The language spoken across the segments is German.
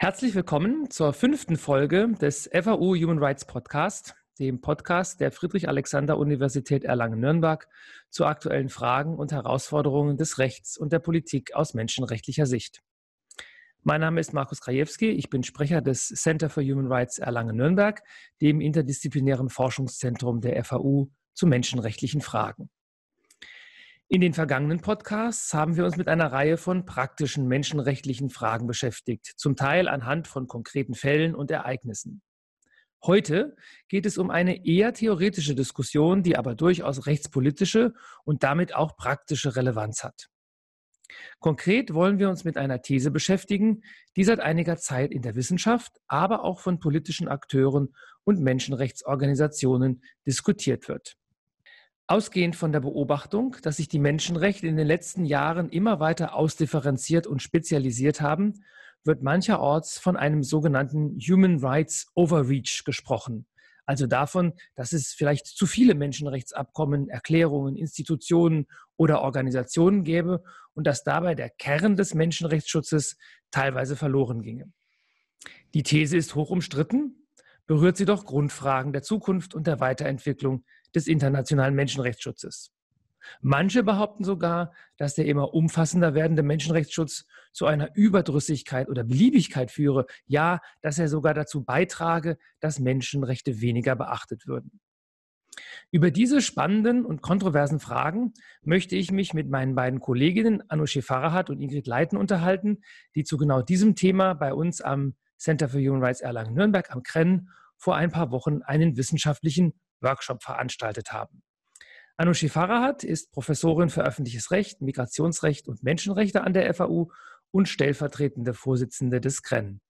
Herzlich willkommen zur fünften Folge des FAU Human Rights Podcast, dem Podcast der Friedrich-Alexander-Universität Erlangen-Nürnberg zu aktuellen Fragen und Herausforderungen des Rechts und der Politik aus menschenrechtlicher Sicht. Mein Name ist Markus Krajewski, ich bin Sprecher des Center for Human Rights Erlangen-Nürnberg, dem interdisziplinären Forschungszentrum der FAU zu menschenrechtlichen Fragen. In den vergangenen Podcasts haben wir uns mit einer Reihe von praktischen menschenrechtlichen Fragen beschäftigt, zum Teil anhand von konkreten Fällen und Ereignissen. Heute geht es um eine eher theoretische Diskussion, die aber durchaus rechtspolitische und damit auch praktische Relevanz hat. Konkret wollen wir uns mit einer These beschäftigen, die seit einiger Zeit in der Wissenschaft, aber auch von politischen Akteuren und Menschenrechtsorganisationen diskutiert wird. Ausgehend von der Beobachtung, dass sich die Menschenrechte in den letzten Jahren immer weiter ausdifferenziert und spezialisiert haben, wird mancherorts von einem sogenannten Human Rights Overreach gesprochen. Also davon, dass es vielleicht zu viele Menschenrechtsabkommen, Erklärungen, Institutionen oder Organisationen gäbe und dass dabei der Kern des Menschenrechtsschutzes teilweise verloren ginge. Die These ist hoch umstritten, berührt sie doch Grundfragen der Zukunft und der Weiterentwicklung des internationalen Menschenrechtsschutzes. Manche behaupten sogar, dass der immer umfassender werdende Menschenrechtsschutz zu einer Überdrüssigkeit oder Beliebigkeit führe, ja, dass er sogar dazu beitrage, dass Menschenrechte weniger beachtet würden. Über diese spannenden und kontroversen Fragen möchte ich mich mit meinen beiden Kolleginnen Anushe Farahat und Ingrid Leiten unterhalten, die zu genau diesem Thema bei uns am Center for Human Rights Erlangen-Nürnberg am Krenn vor ein paar Wochen einen wissenschaftlichen Workshop veranstaltet haben. Anushi Farahat ist Professorin für öffentliches Recht, Migrationsrecht und Menschenrechte an der FAU und stellvertretende Vorsitzende des KREN.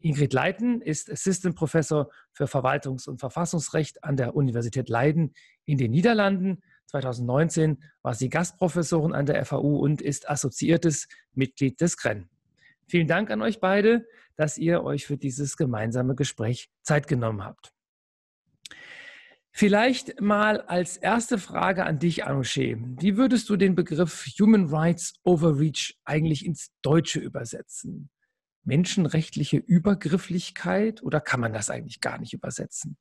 Ingrid Leiten ist Assistant Professor für Verwaltungs- und Verfassungsrecht an der Universität Leiden in den Niederlanden. 2019 war sie Gastprofessorin an der FAU und ist assoziiertes Mitglied des KREN. Vielen Dank an euch beide, dass ihr euch für dieses gemeinsame Gespräch Zeit genommen habt. Vielleicht mal als erste Frage an dich, Anouche. Wie würdest du den Begriff Human Rights Overreach eigentlich ins Deutsche übersetzen? Menschenrechtliche Übergrifflichkeit oder kann man das eigentlich gar nicht übersetzen?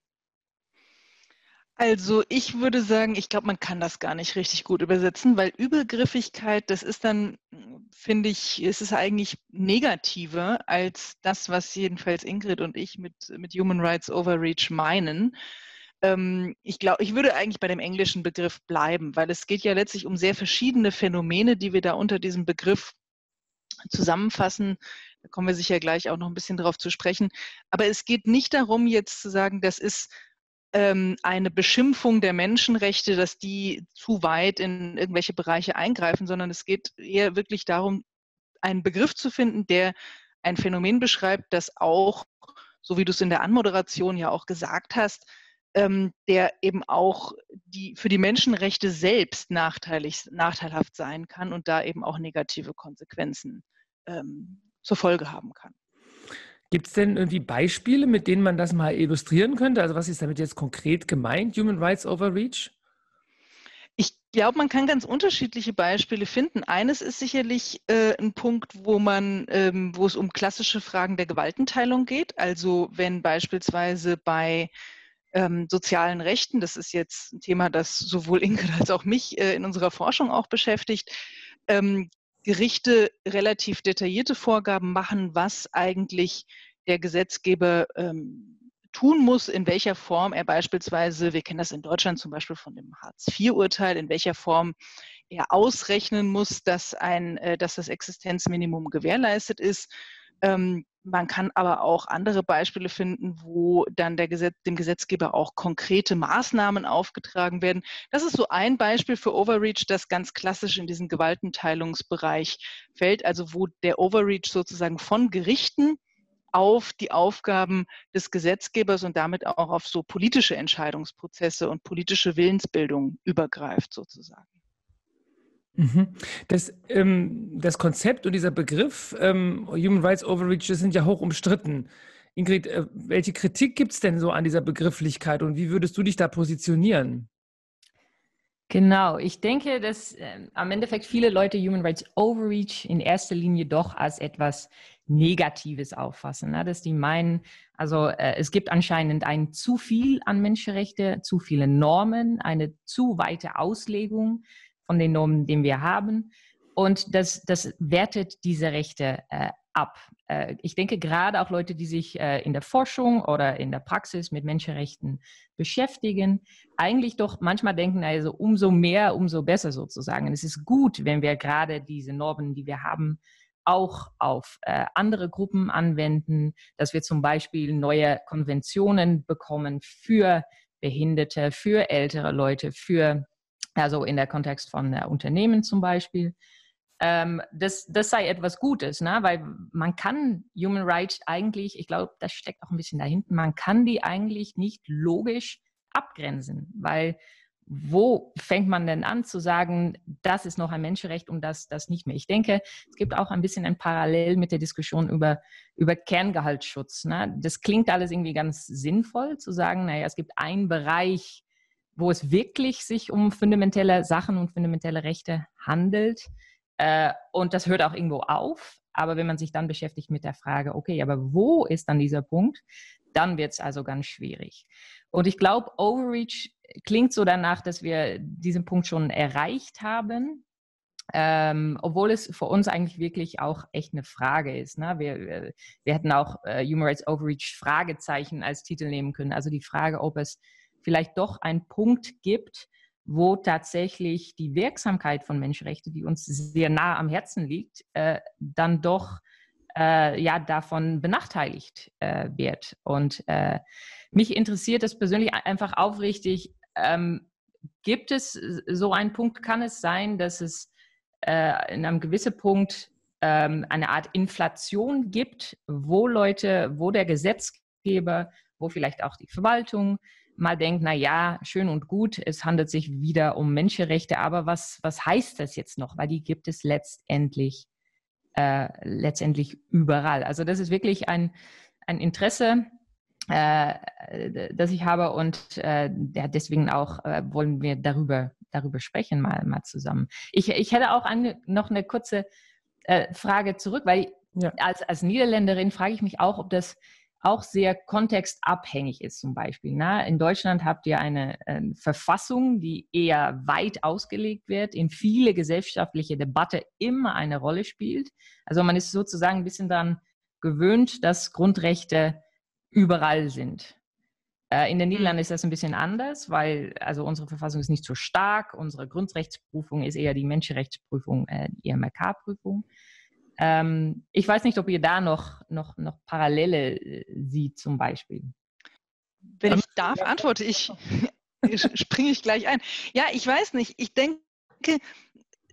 Also ich würde sagen, ich glaube, man kann das gar nicht richtig gut übersetzen, weil Übergriffigkeit, das ist dann, finde ich, ist es eigentlich negativer als das, was jedenfalls Ingrid und ich mit, mit Human Rights Overreach meinen ähm, ich glaube, ich würde eigentlich bei dem englischen Begriff bleiben, weil es geht ja letztlich um sehr verschiedene Phänomene, die wir da unter diesem Begriff zusammenfassen. Da kommen wir sicher gleich auch noch ein bisschen drauf zu sprechen. Aber es geht nicht darum, jetzt zu sagen, das ist ähm, eine Beschimpfung der Menschenrechte, dass die zu weit in irgendwelche Bereiche eingreifen, sondern es geht eher wirklich darum, einen Begriff zu finden, der ein Phänomen beschreibt, das auch, so wie du es in der Anmoderation ja auch gesagt hast, ähm, der eben auch die, für die Menschenrechte selbst nachteilig, nachteilhaft sein kann und da eben auch negative Konsequenzen ähm, zur Folge haben kann. Gibt es denn irgendwie Beispiele, mit denen man das mal illustrieren könnte? Also was ist damit jetzt konkret gemeint, Human Rights Overreach? Ich glaube, man kann ganz unterschiedliche Beispiele finden. Eines ist sicherlich äh, ein Punkt, wo man, ähm, wo es um klassische Fragen der Gewaltenteilung geht. Also wenn beispielsweise bei ähm, sozialen Rechten. Das ist jetzt ein Thema, das sowohl Ingrid als auch mich äh, in unserer Forschung auch beschäftigt. Ähm, Gerichte relativ detaillierte Vorgaben machen, was eigentlich der Gesetzgeber ähm, tun muss, in welcher Form er beispielsweise, wir kennen das in Deutschland zum Beispiel von dem Hartz-IV-Urteil, in welcher Form er ausrechnen muss, dass, ein, äh, dass das Existenzminimum gewährleistet ist. Ähm, man kann aber auch andere Beispiele finden, wo dann Gesetz, dem Gesetzgeber auch konkrete Maßnahmen aufgetragen werden. Das ist so ein Beispiel für Overreach, das ganz klassisch in diesen Gewaltenteilungsbereich fällt, also wo der Overreach sozusagen von Gerichten auf die Aufgaben des Gesetzgebers und damit auch auf so politische Entscheidungsprozesse und politische Willensbildung übergreift sozusagen. Mhm. Das, ähm, das Konzept und dieser Begriff ähm, Human Rights Overreach das sind ja hoch umstritten. Ingrid, äh, welche Kritik gibt es denn so an dieser Begrifflichkeit und wie würdest du dich da positionieren? Genau, ich denke, dass äh, am Endeffekt viele Leute Human Rights Overreach in erster Linie doch als etwas Negatives auffassen, ne? dass die meinen, also äh, es gibt anscheinend ein zu viel an Menschenrechte, zu viele Normen, eine zu weite Auslegung von den Normen, die wir haben. Und das, das wertet diese Rechte äh, ab. Äh, ich denke gerade auch Leute, die sich äh, in der Forschung oder in der Praxis mit Menschenrechten beschäftigen, eigentlich doch manchmal denken, also umso mehr, umso besser sozusagen. es ist gut, wenn wir gerade diese Normen, die wir haben, auch auf äh, andere Gruppen anwenden, dass wir zum Beispiel neue Konventionen bekommen für Behinderte, für ältere Leute, für, also in der Kontext von äh, Unternehmen zum Beispiel. Ähm, das, das sei etwas Gutes, ne? weil man kann Human Rights eigentlich, ich glaube, das steckt auch ein bisschen dahinter, man kann die eigentlich nicht logisch abgrenzen, weil wo fängt man denn an zu sagen, das ist noch ein Menschenrecht und das, das nicht mehr? Ich denke, es gibt auch ein bisschen ein Parallel mit der Diskussion über, über Kerngehaltsschutz. Ne? Das klingt alles irgendwie ganz sinnvoll zu sagen, naja, es gibt einen Bereich, wo es wirklich sich um fundamentelle Sachen und fundamentelle Rechte handelt. Äh, und das hört auch irgendwo auf. Aber wenn man sich dann beschäftigt mit der Frage, okay, aber wo ist dann dieser Punkt? Dann wird es also ganz schwierig. Und ich glaube, Overreach klingt so danach, dass wir diesen Punkt schon erreicht haben. Ähm, obwohl es für uns eigentlich wirklich auch echt eine Frage ist. Ne? Wir, wir hätten auch äh, Human Rights Overreach Fragezeichen als Titel nehmen können. Also die Frage, ob es vielleicht doch einen Punkt gibt, wo tatsächlich die Wirksamkeit von Menschenrechten, die uns sehr nah am Herzen liegt, äh, dann doch äh, ja davon benachteiligt äh, wird. Und äh, mich interessiert es persönlich einfach aufrichtig, ähm, gibt es so einen Punkt, kann es sein, dass es äh, in einem gewissen Punkt ähm, eine Art Inflation gibt, wo Leute, wo der Gesetzgeber, wo vielleicht auch die Verwaltung mal denkt, na ja, schön und gut, es handelt sich wieder um Menschenrechte, aber was, was heißt das jetzt noch? Weil die gibt es letztendlich, äh, letztendlich überall. Also das ist wirklich ein, ein Interesse, äh, das ich habe und äh, ja, deswegen auch äh, wollen wir darüber, darüber sprechen mal, mal zusammen. Ich, ich hätte auch eine, noch eine kurze äh, Frage zurück, weil ja. als, als Niederländerin frage ich mich auch, ob das auch sehr kontextabhängig ist zum Beispiel. Na, in Deutschland habt ihr eine äh, Verfassung, die eher weit ausgelegt wird, in viele gesellschaftliche Debatte immer eine Rolle spielt. Also man ist sozusagen ein bisschen daran gewöhnt, dass Grundrechte überall sind. Äh, in den Niederlanden mhm. ist das ein bisschen anders, weil also unsere Verfassung ist nicht so stark. Unsere Grundrechtsprüfung ist eher die Menschenrechtsprüfung, äh, die MRK-Prüfung. Ähm, ich weiß nicht, ob ihr da noch, noch, noch Parallele äh, sieht zum Beispiel. Wenn ich darf, antworte ich, springe ich gleich ein. Ja, ich weiß nicht. Ich denke,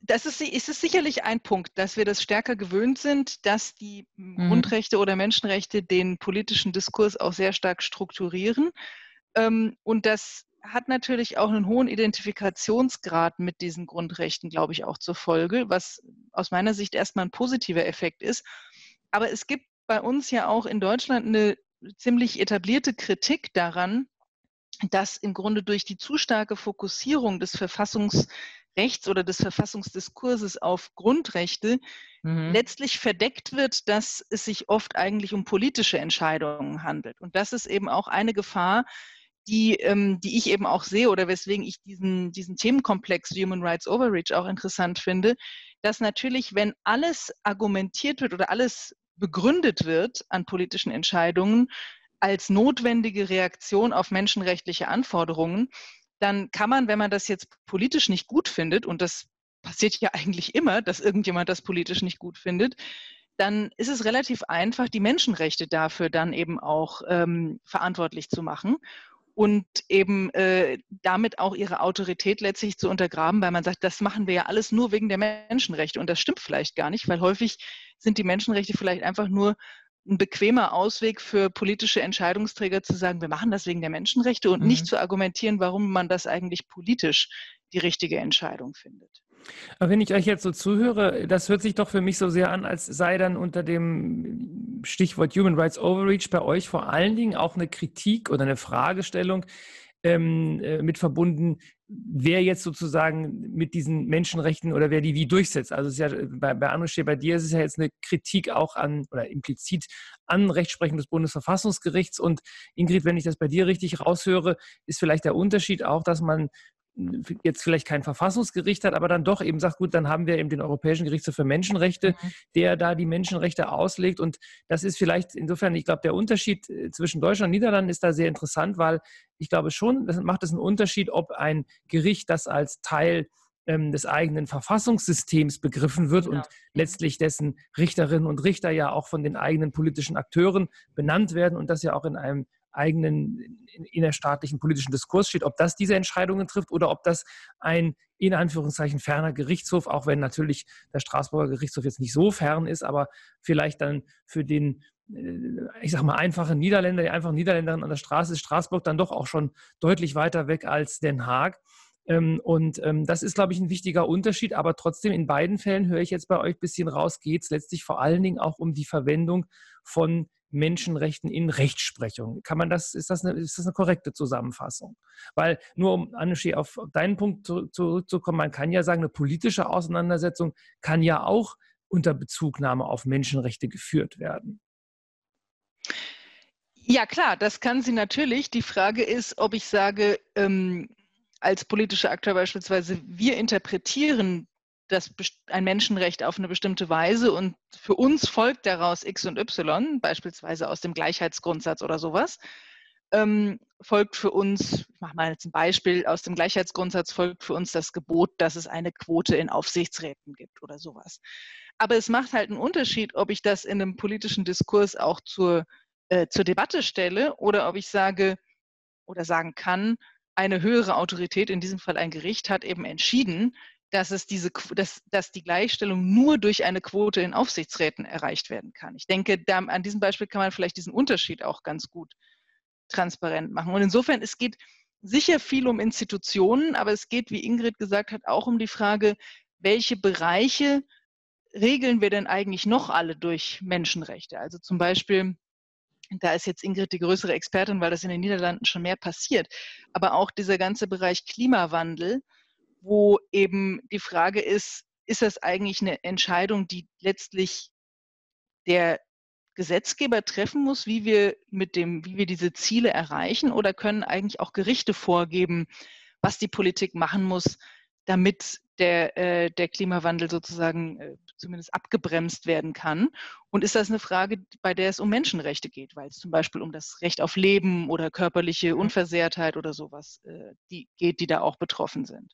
das ist, ist es sicherlich ein Punkt, dass wir das stärker gewöhnt sind, dass die mhm. Grundrechte oder Menschenrechte den politischen Diskurs auch sehr stark strukturieren ähm, und dass hat natürlich auch einen hohen Identifikationsgrad mit diesen Grundrechten, glaube ich, auch zur Folge, was aus meiner Sicht erstmal ein positiver Effekt ist. Aber es gibt bei uns ja auch in Deutschland eine ziemlich etablierte Kritik daran, dass im Grunde durch die zu starke Fokussierung des Verfassungsrechts oder des Verfassungsdiskurses auf Grundrechte mhm. letztlich verdeckt wird, dass es sich oft eigentlich um politische Entscheidungen handelt. Und das ist eben auch eine Gefahr, die, ähm, die ich eben auch sehe oder weswegen ich diesen, diesen Themenkomplex Human Rights Overreach auch interessant finde, dass natürlich, wenn alles argumentiert wird oder alles begründet wird an politischen Entscheidungen als notwendige Reaktion auf menschenrechtliche Anforderungen, dann kann man, wenn man das jetzt politisch nicht gut findet, und das passiert ja eigentlich immer, dass irgendjemand das politisch nicht gut findet, dann ist es relativ einfach, die Menschenrechte dafür dann eben auch ähm, verantwortlich zu machen und eben äh, damit auch ihre Autorität letztlich zu untergraben, weil man sagt, das machen wir ja alles nur wegen der Menschenrechte. Und das stimmt vielleicht gar nicht, weil häufig sind die Menschenrechte vielleicht einfach nur ein bequemer Ausweg für politische Entscheidungsträger zu sagen, wir machen das wegen der Menschenrechte und mhm. nicht zu argumentieren, warum man das eigentlich politisch die richtige Entscheidung findet. Aber wenn ich euch jetzt so zuhöre, das hört sich doch für mich so sehr an, als sei dann unter dem Stichwort Human Rights Overreach bei euch vor allen Dingen auch eine Kritik oder eine Fragestellung ähm, äh, mit verbunden, wer jetzt sozusagen mit diesen Menschenrechten oder wer die wie durchsetzt. Also es ist ja bei, bei Anusche, bei dir ist es ja jetzt eine Kritik auch an oder implizit an Rechtsprechung des Bundesverfassungsgerichts. Und Ingrid, wenn ich das bei dir richtig raushöre, ist vielleicht der Unterschied auch, dass man jetzt vielleicht kein Verfassungsgericht hat, aber dann doch eben sagt, gut, dann haben wir eben den Europäischen Gerichtshof für Menschenrechte, mhm. der da die Menschenrechte auslegt. Und das ist vielleicht insofern, ich glaube, der Unterschied äh, zwischen Deutschland und Niederlanden ist da sehr interessant, weil ich glaube schon, das macht es einen Unterschied, ob ein Gericht das als Teil ähm, des eigenen Verfassungssystems begriffen wird genau. und letztlich dessen Richterinnen und Richter ja auch von den eigenen politischen Akteuren benannt werden und das ja auch in einem eigenen innerstaatlichen politischen Diskurs steht, ob das diese Entscheidungen trifft oder ob das ein in Anführungszeichen ferner Gerichtshof, auch wenn natürlich der Straßburger Gerichtshof jetzt nicht so fern ist, aber vielleicht dann für den, äh, ich sag mal, einfachen Niederländer, die einfachen Niederländerin an der Straße ist Straßburg dann doch auch schon deutlich weiter weg als Den Haag. Ähm, und ähm, das ist, glaube ich, ein wichtiger Unterschied. Aber trotzdem, in beiden Fällen höre ich jetzt bei euch ein bisschen raus, geht es letztlich vor allen Dingen auch um die Verwendung von Menschenrechten in Rechtsprechung. Kann man das, ist das eine, ist das eine korrekte Zusammenfassung? Weil nur um Anuschi auf deinen Punkt zurückzukommen, man kann ja sagen, eine politische Auseinandersetzung kann ja auch unter Bezugnahme auf Menschenrechte geführt werden. Ja, klar, das kann sie natürlich. Die Frage ist, ob ich sage, ähm, als politischer Akteur beispielsweise, wir interpretieren das, ein Menschenrecht auf eine bestimmte Weise und für uns folgt daraus X und Y, beispielsweise aus dem Gleichheitsgrundsatz oder sowas, ähm, folgt für uns, ich mache mal jetzt ein Beispiel, aus dem Gleichheitsgrundsatz folgt für uns das Gebot, dass es eine Quote in Aufsichtsräten gibt oder sowas. Aber es macht halt einen Unterschied, ob ich das in einem politischen Diskurs auch zur, äh, zur Debatte stelle oder ob ich sage oder sagen kann, eine höhere Autorität, in diesem Fall ein Gericht, hat eben entschieden, dass, es diese, dass, dass die Gleichstellung nur durch eine Quote in Aufsichtsräten erreicht werden kann. Ich denke, da, an diesem Beispiel kann man vielleicht diesen Unterschied auch ganz gut transparent machen. Und insofern, es geht sicher viel um Institutionen, aber es geht, wie Ingrid gesagt hat, auch um die Frage, welche Bereiche regeln wir denn eigentlich noch alle durch Menschenrechte? Also zum Beispiel, da ist jetzt Ingrid die größere Expertin, weil das in den Niederlanden schon mehr passiert, aber auch dieser ganze Bereich Klimawandel, wo eben die Frage ist, ist das eigentlich eine Entscheidung, die letztlich der Gesetzgeber treffen muss, wie wir mit dem, wie wir diese Ziele erreichen, oder können eigentlich auch Gerichte vorgeben, was die Politik machen muss, damit der, äh, der Klimawandel sozusagen äh, zumindest abgebremst werden kann? Und ist das eine Frage, bei der es um Menschenrechte geht, weil es zum Beispiel um das Recht auf Leben oder körperliche mhm. Unversehrtheit oder sowas äh, die geht, die da auch betroffen sind?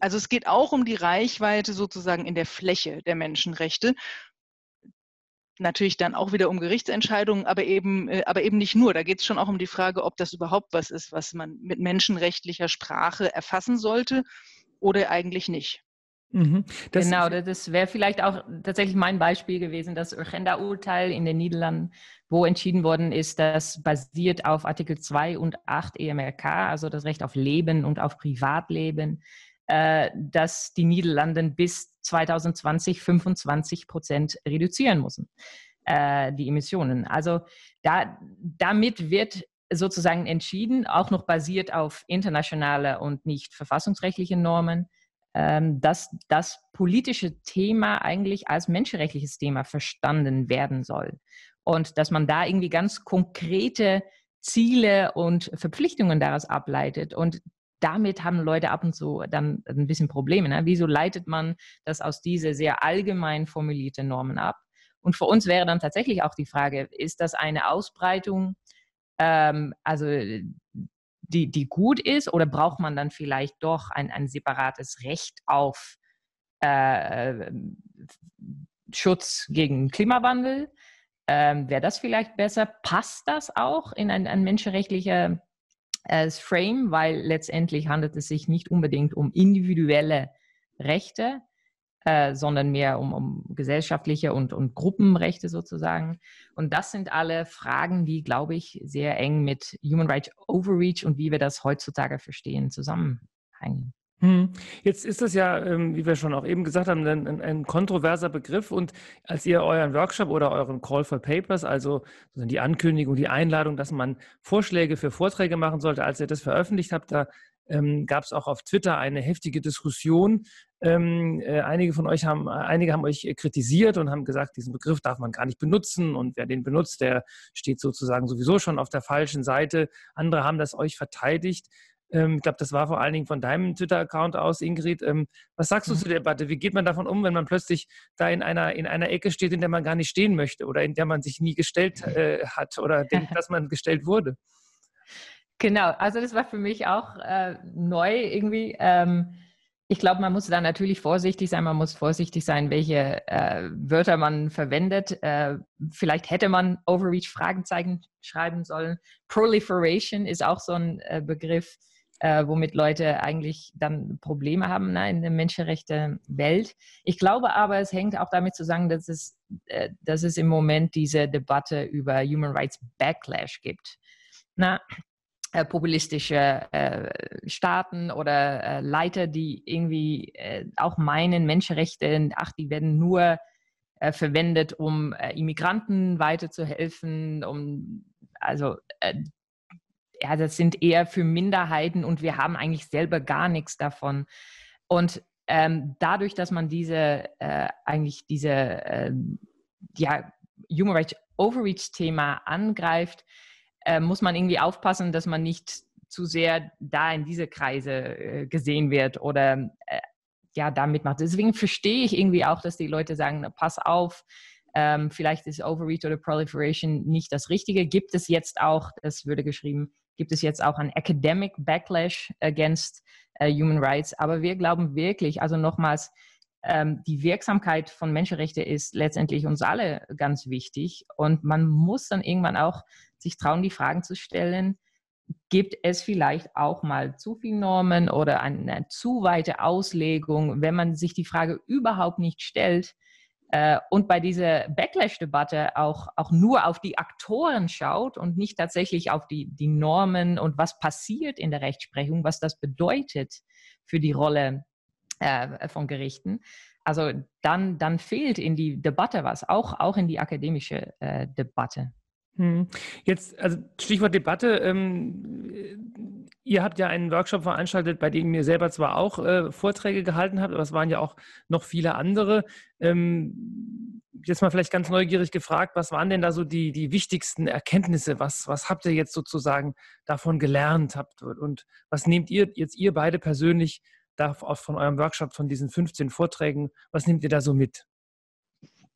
Also es geht auch um die Reichweite sozusagen in der Fläche der Menschenrechte. Natürlich dann auch wieder um Gerichtsentscheidungen, aber eben, äh, aber eben nicht nur. Da geht es schon auch um die Frage, ob das überhaupt was ist, was man mit menschenrechtlicher Sprache erfassen sollte oder eigentlich nicht. Mhm. Das genau, das wäre vielleicht auch tatsächlich mein Beispiel gewesen, das Urgenda-Urteil in den Niederlanden, wo entschieden worden ist, dass basiert auf Artikel 2 und 8 EMRK, also das Recht auf Leben und auf Privatleben, dass die Niederlande bis 2020 25 Prozent reduzieren müssen, äh, die Emissionen. Also da, damit wird sozusagen entschieden, auch noch basiert auf internationale und nicht verfassungsrechtliche Normen, ähm, dass das politische Thema eigentlich als menschenrechtliches Thema verstanden werden soll. Und dass man da irgendwie ganz konkrete Ziele und Verpflichtungen daraus ableitet. Und damit haben Leute ab und zu dann ein bisschen Probleme. Ne? Wieso leitet man das aus diese sehr allgemein formulierten Normen ab? Und für uns wäre dann tatsächlich auch die Frage, ist das eine Ausbreitung, ähm, also die, die gut ist, oder braucht man dann vielleicht doch ein, ein separates Recht auf äh, Schutz gegen Klimawandel? Ähm, wäre das vielleicht besser? Passt das auch in ein, ein menschenrechtlicher als Frame, weil letztendlich handelt es sich nicht unbedingt um individuelle Rechte, äh, sondern mehr um, um gesellschaftliche und, und Gruppenrechte sozusagen. Und das sind alle Fragen, die, glaube ich, sehr eng mit Human Rights Overreach und wie wir das heutzutage verstehen, zusammenhängen. Hm. Jetzt ist das ja, ähm, wie wir schon auch eben gesagt haben, ein, ein, kontroverser Begriff. Und als ihr euren Workshop oder euren Call for Papers, also die Ankündigung, die Einladung, dass man Vorschläge für Vorträge machen sollte, als ihr das veröffentlicht habt, da ähm, gab es auch auf Twitter eine heftige Diskussion. Ähm, äh, einige von euch haben, einige haben euch kritisiert und haben gesagt, diesen Begriff darf man gar nicht benutzen und wer den benutzt, der steht sozusagen sowieso schon auf der falschen Seite. Andere haben das euch verteidigt. Ähm, ich glaube, das war vor allen Dingen von deinem Twitter-Account aus, Ingrid. Ähm, was sagst du mhm. zu der Debatte? Wie geht man davon um, wenn man plötzlich da in einer, in einer Ecke steht, in der man gar nicht stehen möchte oder in der man sich nie gestellt äh, hat oder denkt, dass man gestellt wurde? Genau, also das war für mich auch äh, neu irgendwie. Ähm, ich glaube, man muss da natürlich vorsichtig sein. Man muss vorsichtig sein, welche äh, Wörter man verwendet. Äh, vielleicht hätte man Overreach Fragezeichen schreiben sollen. Proliferation ist auch so ein äh, Begriff, äh, womit Leute eigentlich dann Probleme haben ne, in der Menschenrechte-Welt. Ich glaube aber, es hängt auch damit zusammen, dass es, äh, dass es im Moment diese Debatte über Human Rights Backlash gibt. Na, äh, populistische äh, Staaten oder äh, Leiter, die irgendwie äh, auch meinen, Menschenrechte, ach, die werden nur verwendet, um Immigranten weiterzuhelfen, um, also, ja, das sind eher für Minderheiten und wir haben eigentlich selber gar nichts davon. Und ähm, dadurch, dass man diese, eigentlich diese, ähm, ja, Human Rights Overreach-Thema angreift, äh, muss man irgendwie aufpassen, dass man nicht zu sehr da in diese Kreise äh, gesehen wird oder äh, ja, damit macht. Deswegen verstehe ich irgendwie auch, dass die Leute sagen, pass auf, ähm, vielleicht ist Overreach oder Proliferation nicht das Richtige. Gibt es jetzt auch, das würde geschrieben, gibt es jetzt auch ein Academic Backlash against uh, Human Rights. Aber wir glauben wirklich, also nochmals, ähm, die Wirksamkeit von Menschenrechten ist letztendlich uns alle ganz wichtig. Und man muss dann irgendwann auch sich trauen, die Fragen zu stellen, gibt es vielleicht auch mal zu viele Normen oder eine zu weite Auslegung, wenn man sich die Frage überhaupt nicht stellt äh, und bei dieser Backlash-Debatte auch, auch nur auf die Aktoren schaut und nicht tatsächlich auf die, die Normen und was passiert in der Rechtsprechung, was das bedeutet für die Rolle äh, von Gerichten. Also dann, dann fehlt in die Debatte was, auch, auch in die akademische äh, Debatte. Hm. Jetzt, also Stichwort Debatte. Ähm, ihr habt ja einen Workshop veranstaltet, bei dem ihr selber zwar auch äh, Vorträge gehalten habt, aber es waren ja auch noch viele andere. Ähm, jetzt mal vielleicht ganz neugierig gefragt, was waren denn da so die, die wichtigsten Erkenntnisse? Was, was habt ihr jetzt sozusagen davon gelernt habt? Und was nehmt ihr jetzt ihr beide persönlich da von eurem Workshop, von diesen 15 Vorträgen, was nehmt ihr da so mit?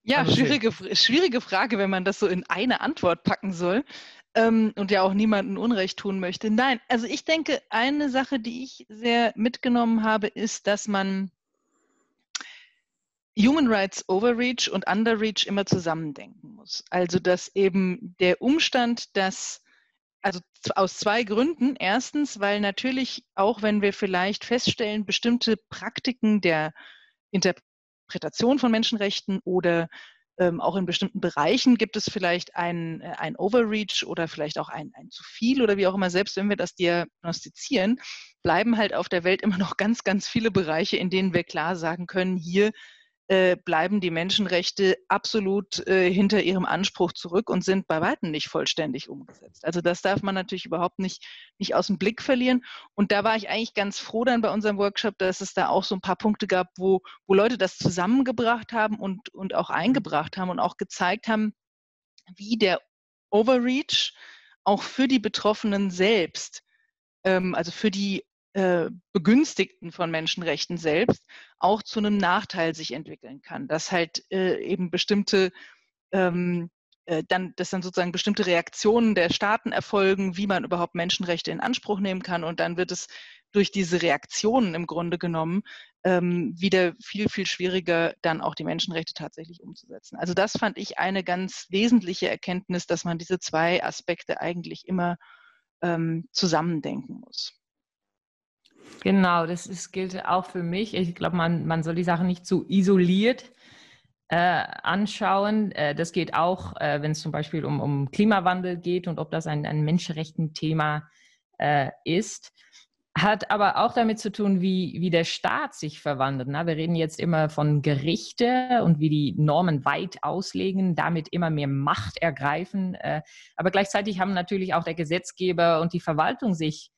Ja, schwierige, schwierige Frage, wenn man das so in eine Antwort packen soll ähm, und ja auch niemandem Unrecht tun möchte. Nein, also ich denke, eine Sache, die ich sehr mitgenommen habe, ist, dass man Human Rights Overreach und Underreach immer zusammendenken muss. Also dass eben der Umstand, dass also aus zwei Gründen. Erstens, weil natürlich auch wenn wir vielleicht feststellen, bestimmte Praktiken der Interpretation Interpretation von Menschenrechten oder ähm, auch in bestimmten Bereichen gibt es vielleicht ein, äh, ein Overreach oder vielleicht auch ein, ein zu viel oder wie auch immer. Selbst wenn wir das diagnostizieren, bleiben halt auf der Welt immer noch ganz, ganz viele Bereiche, in denen wir klar sagen können, hier äh, bleiben die Menschenrechte absolut äh, hinter ihrem Anspruch zurück und sind bei weitem nicht vollständig umgesetzt. Also das darf man natürlich überhaupt nicht, nicht aus dem Blick verlieren. Und da war ich eigentlich ganz froh dann bei unserem Workshop, dass es da auch so ein paar Punkte gab, wo, wo Leute das zusammengebracht haben und, und auch eingebracht haben und auch gezeigt haben, wie der Overreach auch für die Betroffenen selbst, ähm, also für die äh, Begünstigten von Menschenrechten selbst auch zu einem Nachteil sich entwickeln kann, dass halt äh, eben bestimmte ähm, äh, dann, dass dann sozusagen bestimmte Reaktionen der Staaten erfolgen, wie man überhaupt Menschenrechte in Anspruch nehmen kann. Und dann wird es durch diese Reaktionen im Grunde genommen ähm, wieder viel, viel schwieriger, dann auch die Menschenrechte tatsächlich umzusetzen. Also das fand ich eine ganz wesentliche Erkenntnis, dass man diese zwei Aspekte eigentlich immer ähm, zusammendenken muss. Genau, das ist, gilt auch für mich. Ich glaube, man, man soll die Sache nicht zu isoliert äh, anschauen. Äh, das geht auch, äh, wenn es zum Beispiel um, um Klimawandel geht und ob das ein, ein Menschenrechten-Thema äh, ist. Hat aber auch damit zu tun, wie, wie der Staat sich verwandelt. Na, wir reden jetzt immer von Gerichte und wie die Normen weit auslegen, damit immer mehr Macht ergreifen. Äh, aber gleichzeitig haben natürlich auch der Gesetzgeber und die Verwaltung sich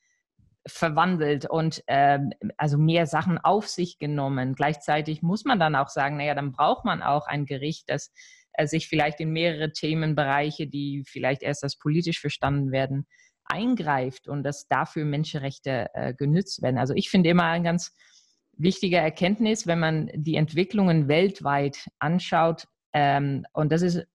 verwandelt und ähm, also mehr Sachen auf sich genommen. Gleichzeitig muss man dann auch sagen, naja, dann braucht man auch ein Gericht, das äh, sich vielleicht in mehrere Themenbereiche, die vielleicht erst als politisch verstanden werden, eingreift und dass dafür Menschenrechte äh, genützt werden. Also ich finde immer ein ganz wichtige Erkenntnis, wenn man die Entwicklungen weltweit anschaut, ähm, und das ist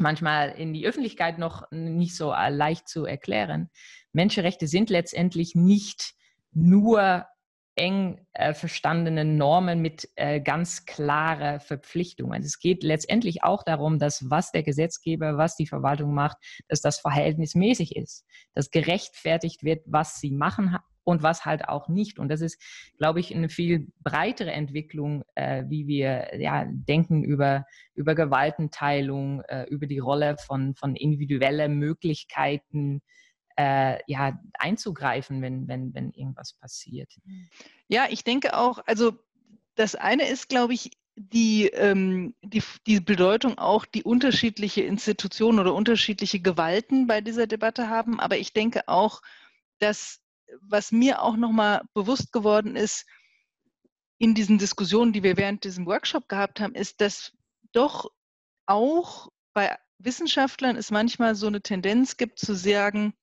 manchmal in die Öffentlichkeit noch nicht so äh, leicht zu erklären. Menschenrechte sind letztendlich nicht nur eng äh, verstandene Normen mit äh, ganz klaren Verpflichtungen. Es geht letztendlich auch darum, dass was der Gesetzgeber, was die Verwaltung macht, dass das verhältnismäßig ist, dass gerechtfertigt wird, was sie machen und was halt auch nicht. Und das ist, glaube ich, eine viel breitere Entwicklung, äh, wie wir ja, denken über, über Gewaltenteilung, äh, über die Rolle von, von individuellen Möglichkeiten, äh, ja, einzugreifen, wenn, wenn, wenn irgendwas passiert. Ja, ich denke auch, also das eine ist, glaube ich, die, ähm, die, die Bedeutung auch, die unterschiedliche Institutionen oder unterschiedliche Gewalten bei dieser Debatte haben. Aber ich denke auch, dass was mir auch nochmal bewusst geworden ist in diesen Diskussionen, die wir während diesem Workshop gehabt haben, ist, dass doch auch bei Wissenschaftlern es manchmal so eine Tendenz gibt zu sagen,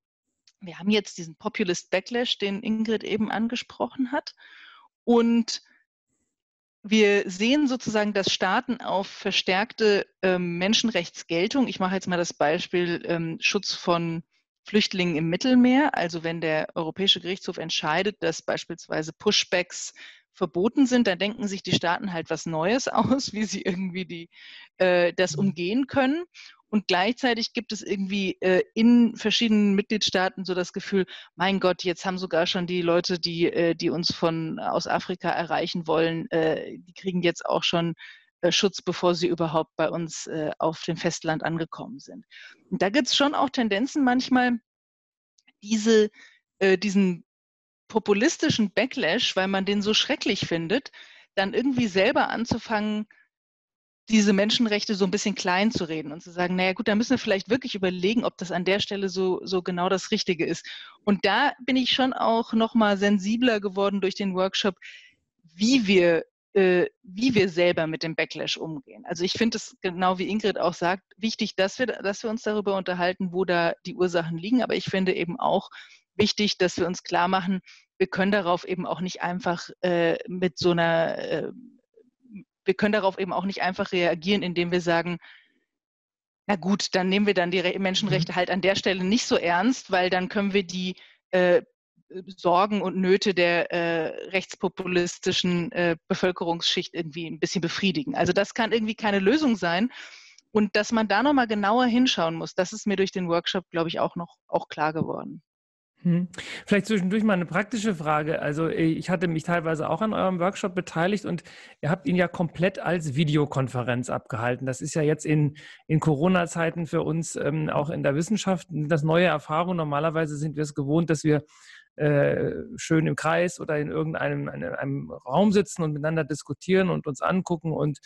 wir haben jetzt diesen Populist Backlash, den Ingrid eben angesprochen hat. Und wir sehen sozusagen, dass Staaten auf verstärkte ähm, Menschenrechtsgeltung, ich mache jetzt mal das Beispiel ähm, Schutz von Flüchtlingen im Mittelmeer. Also wenn der Europäische Gerichtshof entscheidet, dass beispielsweise Pushbacks verboten sind, dann denken sich die Staaten halt was Neues aus, wie sie irgendwie die, äh, das mhm. umgehen können. Und gleichzeitig gibt es irgendwie äh, in verschiedenen Mitgliedstaaten so das Gefühl, mein Gott, jetzt haben sogar schon die Leute, die, äh, die uns von aus Afrika erreichen wollen, äh, die kriegen jetzt auch schon Schutz, bevor sie überhaupt bei uns äh, auf dem Festland angekommen sind. Und da gibt es schon auch Tendenzen manchmal, diese, äh, diesen populistischen Backlash, weil man den so schrecklich findet, dann irgendwie selber anzufangen, diese Menschenrechte so ein bisschen klein zu reden und zu sagen, naja gut, da müssen wir vielleicht wirklich überlegen, ob das an der Stelle so, so genau das Richtige ist. Und da bin ich schon auch nochmal sensibler geworden durch den Workshop, wie wir äh, wie wir selber mit dem Backlash umgehen. Also ich finde es genau wie Ingrid auch sagt, wichtig, dass wir, dass wir uns darüber unterhalten, wo da die Ursachen liegen. Aber ich finde eben auch wichtig, dass wir uns klar machen, wir können darauf eben auch nicht einfach äh, mit so einer, äh, wir können darauf eben auch nicht einfach reagieren, indem wir sagen, na gut, dann nehmen wir dann die Menschenrechte mhm. halt an der Stelle nicht so ernst, weil dann können wir die äh, Sorgen und Nöte der äh, rechtspopulistischen äh, Bevölkerungsschicht irgendwie ein bisschen befriedigen. Also das kann irgendwie keine Lösung sein. Und dass man da nochmal genauer hinschauen muss, das ist mir durch den Workshop, glaube ich, auch noch auch klar geworden. Hm. Vielleicht zwischendurch mal eine praktische Frage. Also äh, ich hatte mich teilweise auch an eurem Workshop beteiligt und ihr habt ihn ja komplett als Videokonferenz abgehalten. Das ist ja jetzt in, in Corona-Zeiten für uns ähm, auch in der Wissenschaft das neue Erfahrung. Normalerweise sind wir es gewohnt, dass wir äh, schön im Kreis oder in irgendeinem einem, einem Raum sitzen und miteinander diskutieren und uns angucken. Und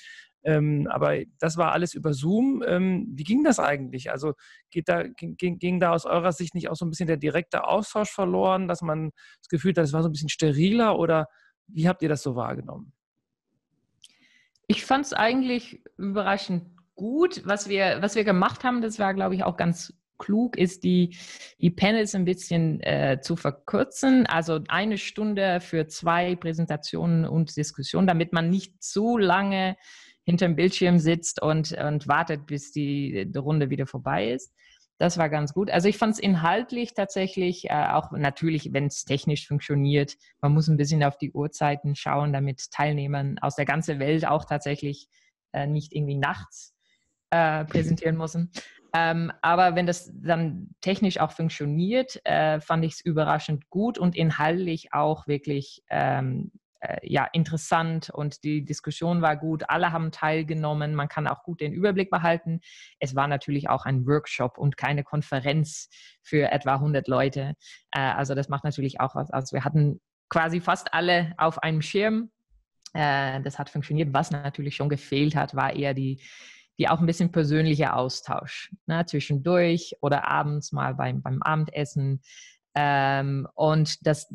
ähm, aber das war alles über Zoom. Ähm, wie ging das eigentlich? Also geht da, ging, ging da aus eurer Sicht nicht auch so ein bisschen der direkte Austausch verloren, dass man das Gefühl hat, es war so ein bisschen steriler oder wie habt ihr das so wahrgenommen? Ich fand es eigentlich überraschend gut. Was wir, was wir gemacht haben, das war, glaube ich, auch ganz klug ist, die, die Panels ein bisschen äh, zu verkürzen. Also eine Stunde für zwei Präsentationen und Diskussionen, damit man nicht zu lange hinter dem Bildschirm sitzt und, und wartet, bis die, die Runde wieder vorbei ist. Das war ganz gut. Also ich fand es inhaltlich tatsächlich, äh, auch natürlich, wenn es technisch funktioniert, man muss ein bisschen auf die Uhrzeiten schauen, damit Teilnehmern aus der ganzen Welt auch tatsächlich äh, nicht irgendwie nachts äh, präsentieren müssen. Ähm, aber wenn das dann technisch auch funktioniert, äh, fand ich es überraschend gut und inhaltlich auch wirklich ähm, äh, ja, interessant und die Diskussion war gut. Alle haben teilgenommen. Man kann auch gut den Überblick behalten. Es war natürlich auch ein Workshop und keine Konferenz für etwa 100 Leute. Äh, also das macht natürlich auch was aus. Wir hatten quasi fast alle auf einem Schirm. Äh, das hat funktioniert. Was natürlich schon gefehlt hat, war eher die die auch ein bisschen persönlicher Austausch ne, zwischendurch oder abends mal beim, beim Abendessen. ähm, und das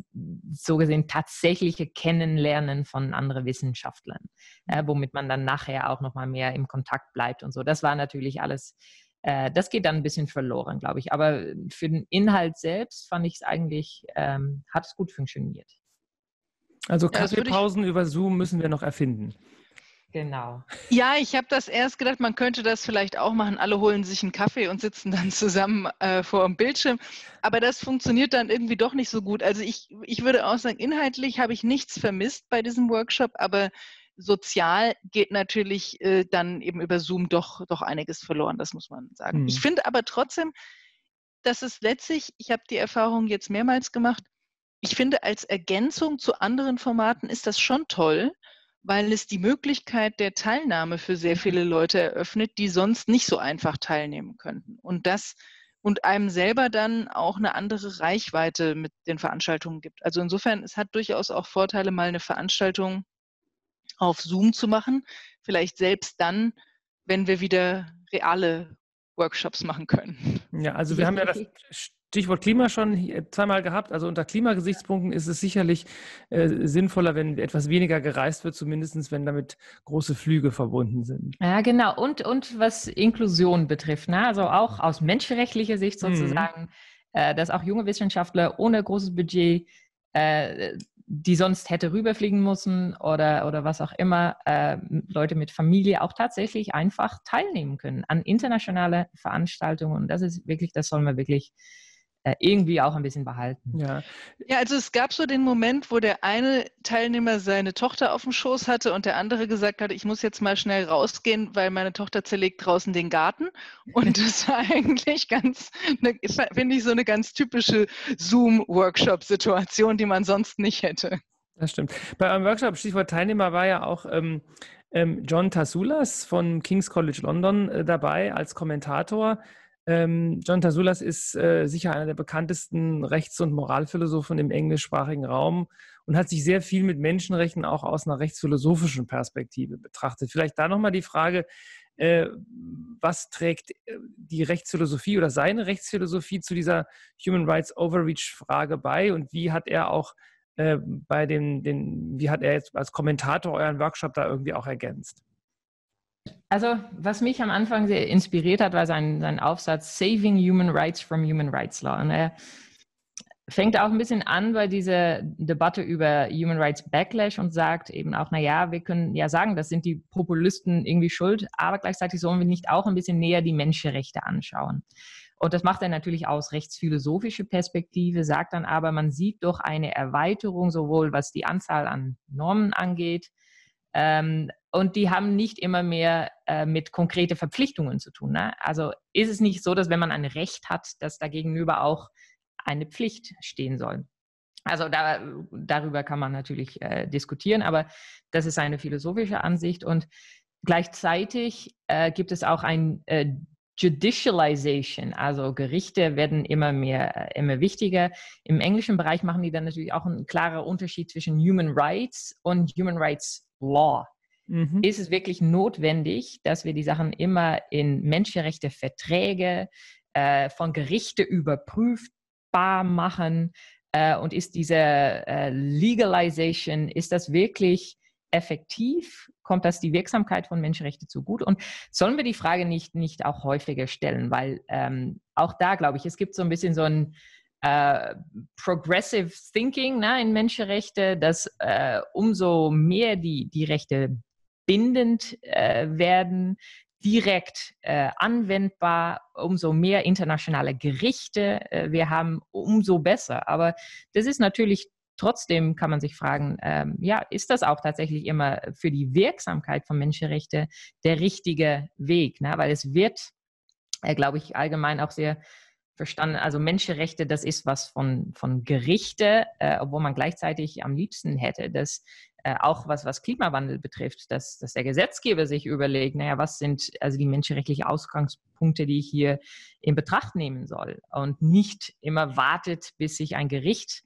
so gesehen tatsächliche Kennenlernen von anderen Wissenschaftlern, äh, womit man dann nachher auch nochmal mehr im Kontakt bleibt und so. Das war natürlich alles, äh, das geht dann ein bisschen verloren, glaube ich. Aber für den Inhalt selbst fand ich es eigentlich, ähm, hat es gut funktioniert. Also Kaffeepausen über Zoom müssen wir noch erfinden. Genau. Ja, ich habe das erst gedacht, man könnte das vielleicht auch machen. Alle holen sich einen Kaffee und sitzen dann zusammen äh, vor dem Bildschirm. Aber das funktioniert dann irgendwie doch nicht so gut. Also ich, ich würde auch sagen, inhaltlich habe ich nichts vermisst bei diesem Workshop, aber sozial geht natürlich äh, dann eben über Zoom doch, doch einiges verloren, das muss man sagen. Hm. Ich finde aber trotzdem, dass es letztlich, ich habe die Erfahrung jetzt mehrmals gemacht, ich finde, als Ergänzung zu anderen Formaten ist das schon toll, weil es die Möglichkeit der Teilnahme für sehr mhm. viele Leute eröffnet, die sonst nicht so einfach teilnehmen könnten. Und das und einem selber dann auch eine andere Reichweite mit den Veranstaltungen gibt. Also insofern, es hat durchaus auch Vorteile, mal eine Veranstaltung auf Zoom zu machen. Vielleicht selbst dann, wenn wir wieder reale Workshops machen können. Ja, also wir haben ja das Stichwort Klima schon zweimal gehabt. Also unter Klimagesichtspunkten ist es sicherlich äh, sinnvoller, wenn etwas weniger gereist wird, zumindest wenn damit große Flüge verbunden sind. Ja, genau. Und, und was Inklusion betrifft, ne? also auch aus menschenrechtlicher Sicht mhm. sozusagen, mhm. äh, dass auch junge Wissenschaftler ohne großes Budget äh, die sonst hätte rüberfliegen müssen oder, oder was auch immer, äh, Leute mit Familie auch tatsächlich einfach teilnehmen können an internationale Veranstaltungen. Und das ist wirklich, das soll man wirklich irgendwie auch ein bisschen behalten. Ja. ja, also es gab so den Moment, wo der eine Teilnehmer seine Tochter auf dem Schoß hatte und der andere gesagt hatte, ich muss jetzt mal schnell rausgehen, weil meine Tochter zerlegt draußen den Garten. Und das war eigentlich ganz, ne, finde ich, so eine ganz typische Zoom-Workshop-Situation, die man sonst nicht hätte. Das stimmt. Bei einem Workshop, Stichwort Teilnehmer, war ja auch ähm, ähm, John Tassulas von King's College London äh, dabei als Kommentator. Ähm, John Tasulas ist äh, sicher einer der bekanntesten Rechts- und Moralphilosophen im englischsprachigen Raum und hat sich sehr viel mit Menschenrechten auch aus einer rechtsphilosophischen Perspektive betrachtet. Vielleicht da nochmal die Frage, äh, was trägt äh, die Rechtsphilosophie oder seine Rechtsphilosophie zu dieser Human Rights Overreach-Frage bei und wie hat er auch äh, bei den, den, wie hat er jetzt als Kommentator euren Workshop da irgendwie auch ergänzt? Also, was mich am Anfang sehr inspiriert hat, war sein, sein Aufsatz Saving Human Rights from Human Rights Law. Und er fängt auch ein bisschen an bei dieser Debatte über Human Rights Backlash und sagt eben auch, naja, wir können ja sagen, das sind die Populisten irgendwie schuld, aber gleichzeitig sollen wir nicht auch ein bisschen näher die Menschenrechte anschauen. Und das macht er natürlich aus rechtsphilosophischer Perspektive, sagt dann aber, man sieht doch eine Erweiterung, sowohl was die Anzahl an Normen angeht, ähm, und die haben nicht immer mehr äh, mit konkreten Verpflichtungen zu tun. Ne? Also ist es nicht so, dass wenn man ein Recht hat, dass da gegenüber auch eine Pflicht stehen soll. Also da, darüber kann man natürlich äh, diskutieren, aber das ist eine philosophische Ansicht. Und gleichzeitig äh, gibt es auch ein äh, Judicialization, also Gerichte werden immer mehr, äh, immer wichtiger. Im englischen Bereich machen die dann natürlich auch einen klaren Unterschied zwischen Human Rights und Human Rights Law. Mhm. Ist es wirklich notwendig, dass wir die Sachen immer in Menschenrechte Verträge äh, von Gerichte überprüfbar machen? Äh, und ist diese äh, Legalization, ist das wirklich effektiv? Kommt das die Wirksamkeit von Menschenrechten zugute? Und sollen wir die Frage nicht, nicht auch häufiger stellen? Weil ähm, auch da, glaube ich, es gibt so ein bisschen so ein äh, Progressive Thinking ne, in Menschenrechte, dass äh, umso mehr die, die Rechte bindend äh, werden, direkt äh, anwendbar, umso mehr internationale Gerichte äh, wir haben, umso besser. Aber das ist natürlich trotzdem, kann man sich fragen, ähm, ja, ist das auch tatsächlich immer für die Wirksamkeit von Menschenrechten der richtige Weg? Ne? Weil es wird, äh, glaube ich, allgemein auch sehr verstanden, also Menschenrechte, das ist was von, von Gerichte, äh, obwohl man gleichzeitig am liebsten hätte, dass äh, auch was, was Klimawandel betrifft, dass, dass der Gesetzgeber sich überlegt, naja, was sind also die menschenrechtlichen Ausgangspunkte, die ich hier in Betracht nehmen soll und nicht immer wartet, bis sich ein Gericht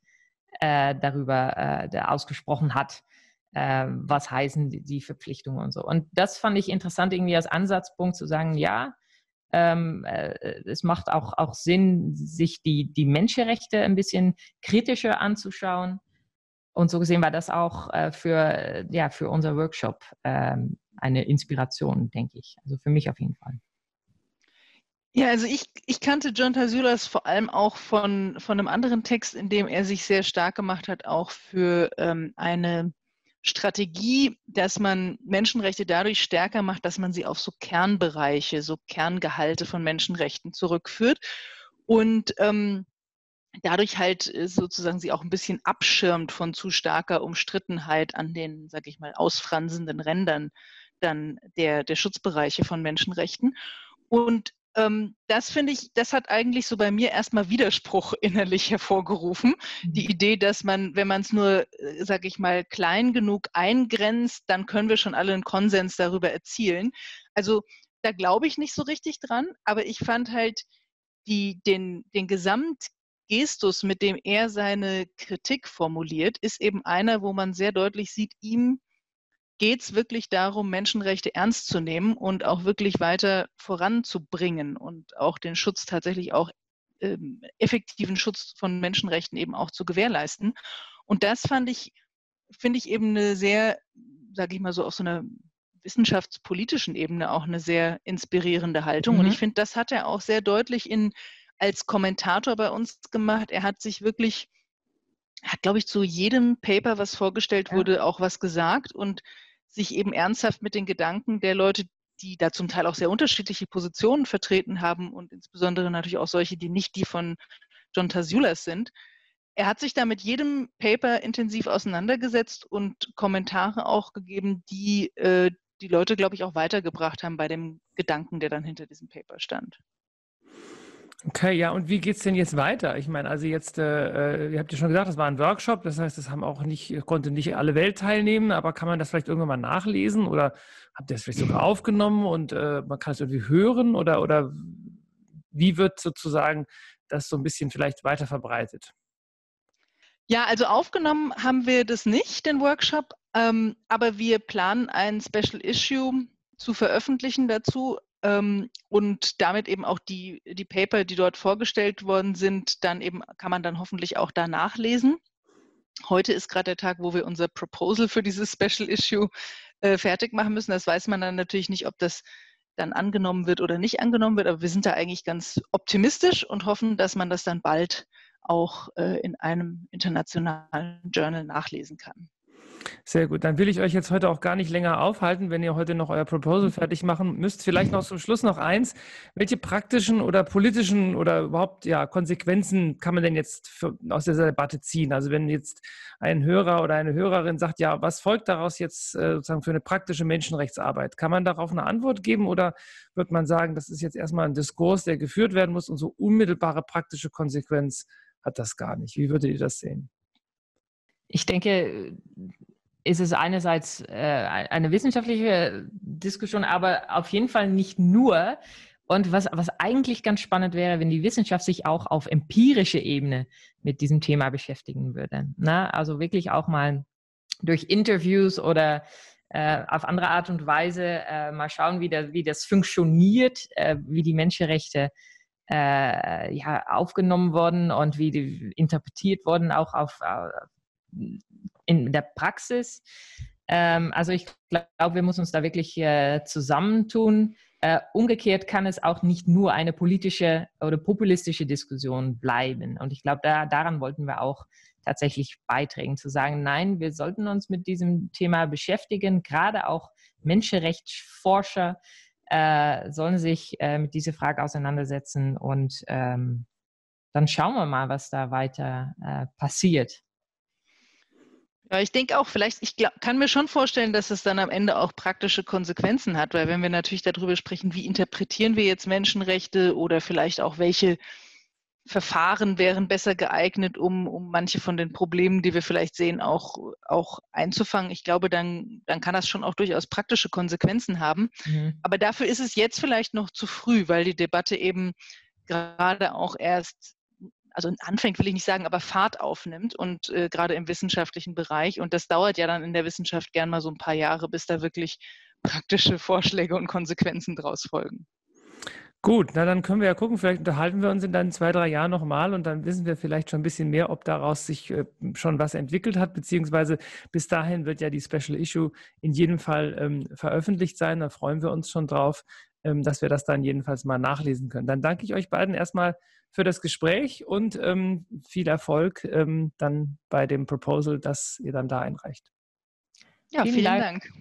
äh, darüber äh, ausgesprochen hat, äh, was heißen die, die Verpflichtungen und so. Und das fand ich interessant irgendwie als Ansatzpunkt zu sagen, ja, Ähm, äh, es macht auch, auch Sinn, sich die, die Menschenrechte ein bisschen kritischer anzuschauen. Und so gesehen war das auch äh, für, ja, für unser Workshop ähm, eine Inspiration, denke ich. Also für mich auf jeden Fall. Ja, also ich, ich kannte John Tasulas vor allem auch von, von einem anderen Text, in dem er sich sehr stark gemacht hat, auch für ähm, eine Strategie, dass man Menschenrechte dadurch stärker macht, dass man sie auf so Kernbereiche, so Kerngehalte von Menschenrechten zurückführt und ähm, dadurch halt äh, sozusagen sie auch ein bisschen abschirmt von zu starker Umstrittenheit an den, sag ich mal, ausfransenden Rändern dann der, der Schutzbereiche von Menschenrechten. Und ähm, das finde ich, das hat eigentlich so bei mir erstmal Widerspruch innerlich hervorgerufen. Die mhm. Idee, dass man, wenn man es nur, äh, sage ich mal, klein genug eingrenzt, dann können wir schon alle einen Konsens darüber erzielen. Also da glaube ich nicht so richtig dran, aber ich fand halt die, den, den Gesamtgestus, mit dem er seine Kritik formuliert, ist eben einer, wo man sehr deutlich sieht, ihm geht es wirklich darum, Menschenrechte ernst zu nehmen und auch wirklich weiter voranzubringen und auch den Schutz tatsächlich auch ähm, effektiven Schutz von Menschenrechten eben auch zu gewährleisten. Und das fand ich, finde ich eben eine sehr, sage ich mal so, auf so einer wissenschaftspolitischen Ebene auch eine sehr inspirierende Haltung. Mhm. Und ich finde, das hat er auch sehr deutlich in, als Kommentator bei uns gemacht. Er hat sich wirklich, hat, glaube ich, zu jedem Paper, was vorgestellt ja. wurde, auch was gesagt und sich eben ernsthaft mit den Gedanken der Leute, die da zum Teil auch sehr unterschiedliche Positionen vertreten haben und insbesondere natürlich auch solche, die nicht die von John Tasulas sind. Er hat sich da mit jedem Paper intensiv auseinandergesetzt und Kommentare auch gegeben, die äh, die Leute, glaube ich, auch weitergebracht haben bei dem Gedanken, der dann hinter diesem Paper stand. Okay, ja, und wie geht es denn jetzt weiter? Ich meine, also jetzt, äh, äh, ihr habt ja schon gesagt, das war ein Workshop, das heißt, es haben auch nicht, konnte nicht alle Welt teilnehmen, aber kann man das vielleicht irgendwann mal nachlesen oder habt ihr es vielleicht sogar aufgenommen und äh, man kann es irgendwie hören oder, oder wie wird sozusagen das so ein bisschen vielleicht weiter verbreitet? Ja, also aufgenommen haben wir das nicht, den Workshop, ähm, aber wir planen ein Special Issue zu veröffentlichen dazu und damit eben auch die, die Paper, die dort vorgestellt worden sind, dann eben kann man dann hoffentlich auch da nachlesen. Heute ist gerade der Tag, wo wir unser Proposal für dieses Special Issue äh, fertig machen müssen. Das weiß man dann natürlich nicht, ob das dann angenommen wird oder nicht angenommen wird, aber wir sind da eigentlich ganz optimistisch und hoffen, dass man das dann bald auch äh, in einem internationalen Journal nachlesen kann. Sehr gut. Dann will ich euch jetzt heute auch gar nicht länger aufhalten, wenn ihr heute noch euer Proposal mhm. fertig machen müsst. Vielleicht noch zum Schluss noch eins. Welche praktischen oder politischen oder überhaupt ja, Konsequenzen kann man denn jetzt für, aus dieser Debatte ziehen? Also wenn jetzt ein Hörer oder eine Hörerin sagt, ja, was folgt daraus jetzt äh, sozusagen für eine praktische Menschenrechtsarbeit? Kann man darauf eine Antwort geben oder wird man sagen, das ist jetzt erstmal ein Diskurs, der geführt werden muss und so unmittelbare praktische Konsequenz hat das gar nicht? Wie würdet ihr das sehen? Ich denke, ist es einerseits äh, eine wissenschaftliche Diskussion, aber auf jeden Fall nicht nur. Und was, was eigentlich ganz spannend wäre, wenn die Wissenschaft sich auch auf empirische Ebene mit diesem Thema beschäftigen würde. Na, also wirklich auch mal durch Interviews oder äh, auf andere Art und Weise äh, mal schauen, wie, der, wie das funktioniert, äh, wie die Menschenrechte äh, ja, aufgenommen wurden und wie die interpretiert wurden, auch auf, auf in der Praxis. Ähm, also ich glaube, wir müssen uns da wirklich äh, zusammentun. Äh, umgekehrt kann es auch nicht nur eine politische oder populistische Diskussion bleiben. Und ich glaube, da, daran wollten wir auch tatsächlich beitragen, zu sagen, nein, wir sollten uns mit diesem Thema beschäftigen. Gerade auch Menschenrechtsforscher äh, sollen sich äh, mit dieser Frage auseinandersetzen und ähm, dann schauen wir mal, was da weiter äh, passiert. Ja, ich denke auch, vielleicht, ich glaub, kann mir schon vorstellen, dass es dann am Ende auch praktische Konsequenzen hat, weil wenn wir natürlich darüber sprechen, wie interpretieren wir jetzt Menschenrechte oder vielleicht auch welche Verfahren wären besser geeignet, um, um manche von den Problemen, die wir vielleicht sehen, auch, auch einzufangen. Ich glaube, dann, dann kann das schon auch durchaus praktische Konsequenzen haben. Mhm. Aber dafür ist es jetzt vielleicht noch zu früh, weil die Debatte eben gerade auch erst also anfängt, will ich nicht sagen, aber Fahrt aufnimmt und äh, gerade im wissenschaftlichen Bereich. Und das dauert ja dann in der Wissenschaft gern mal so ein paar Jahre, bis da wirklich praktische Vorschläge und Konsequenzen draus folgen. Gut, na dann können wir ja gucken, vielleicht unterhalten wir uns in dann zwei, drei Jahren nochmal und dann wissen wir vielleicht schon ein bisschen mehr, ob daraus sich äh, schon was entwickelt hat, beziehungsweise bis dahin wird ja die Special Issue in jedem Fall ähm, veröffentlicht sein. Da freuen wir uns schon drauf, dass wir das dann jedenfalls mal nachlesen können. Dann danke ich euch beiden erstmal für das Gespräch und ähm, viel Erfolg ähm, dann bei dem Proposal, das ihr dann da einreicht. Ja, vielen, vielen Dank. Dank.